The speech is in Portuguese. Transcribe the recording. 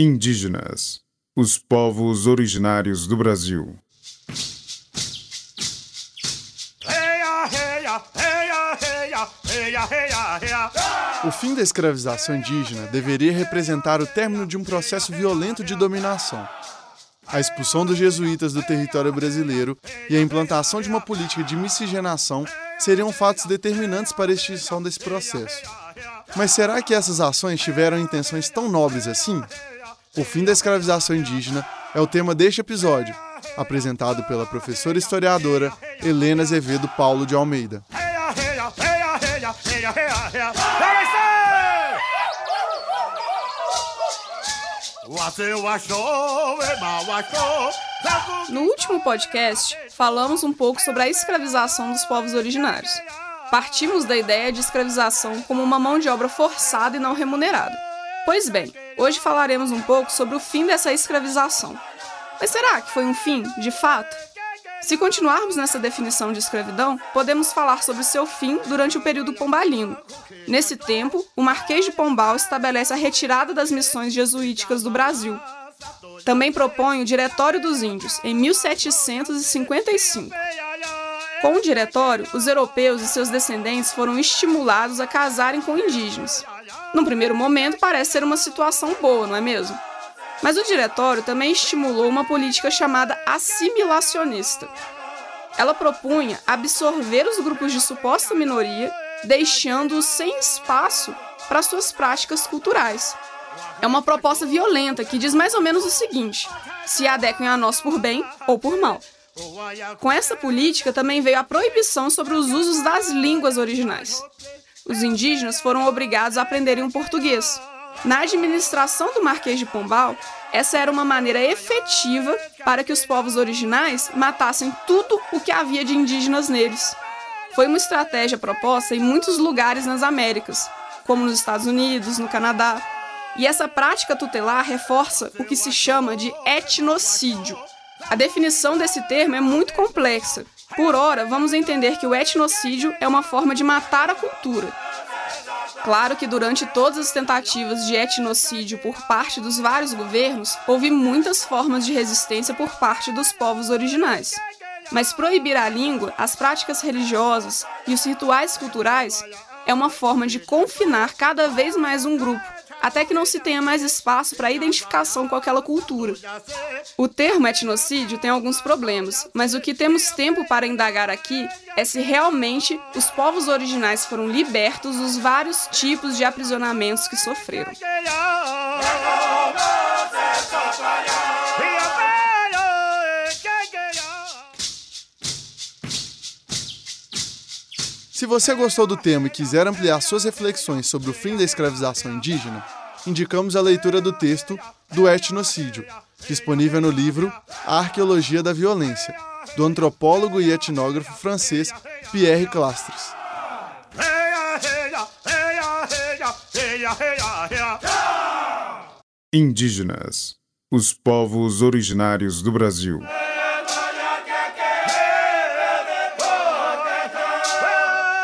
Indígenas, os povos originários do Brasil. O fim da escravização indígena deveria representar o término de um processo violento de dominação. A expulsão dos jesuítas do território brasileiro e a implantação de uma política de miscigenação seriam fatos determinantes para a extinção desse processo. Mas será que essas ações tiveram intenções tão nobres assim? O fim da escravização indígena é o tema deste episódio, apresentado pela professora historiadora Helena Azevedo Paulo de Almeida. No último podcast, falamos um pouco sobre a escravização dos povos originários. Partimos da ideia de escravização como uma mão de obra forçada e não remunerada. Pois bem, hoje falaremos um pouco sobre o fim dessa escravização. Mas será que foi um fim, de fato? Se continuarmos nessa definição de escravidão, podemos falar sobre seu fim durante o período pombalino. Nesse tempo, o Marquês de Pombal estabelece a retirada das missões jesuíticas do Brasil. Também propõe o Diretório dos Índios, em 1755. Com o diretório, os europeus e seus descendentes foram estimulados a casarem com indígenas. Num primeiro momento, parece ser uma situação boa, não é mesmo? Mas o diretório também estimulou uma política chamada assimilacionista. Ela propunha absorver os grupos de suposta minoria, deixando-os sem espaço para suas práticas culturais. É uma proposta violenta que diz mais ou menos o seguinte: se adequem a nós por bem ou por mal. Com essa política também veio a proibição sobre os usos das línguas originais. Os indígenas foram obrigados a aprenderem o português, na administração do Marquês de Pombal, essa era uma maneira efetiva para que os povos originais matassem tudo o que havia de indígenas neles. Foi uma estratégia proposta em muitos lugares nas Américas, como nos Estados Unidos, no Canadá. E essa prática tutelar reforça o que se chama de etnocídio. A definição desse termo é muito complexa. Por ora, vamos entender que o etnocídio é uma forma de matar a cultura, Claro que durante todas as tentativas de etnocídio por parte dos vários governos, houve muitas formas de resistência por parte dos povos originais. Mas proibir a língua, as práticas religiosas e os rituais culturais é uma forma de confinar cada vez mais um grupo, até que não se tenha mais espaço para identificação com aquela cultura. O termo etnocídio tem alguns problemas, mas o que temos tempo para indagar aqui é se realmente os povos originais foram libertos dos vários tipos de aprisionamentos que sofreram. Se você gostou do tema e quiser ampliar suas reflexões sobre o fim da escravização indígena, indicamos a leitura do texto do etnocídio, disponível no livro A Arqueologia da Violência, do antropólogo e etnógrafo francês Pierre Clastres. Indígenas, os povos originários do Brasil.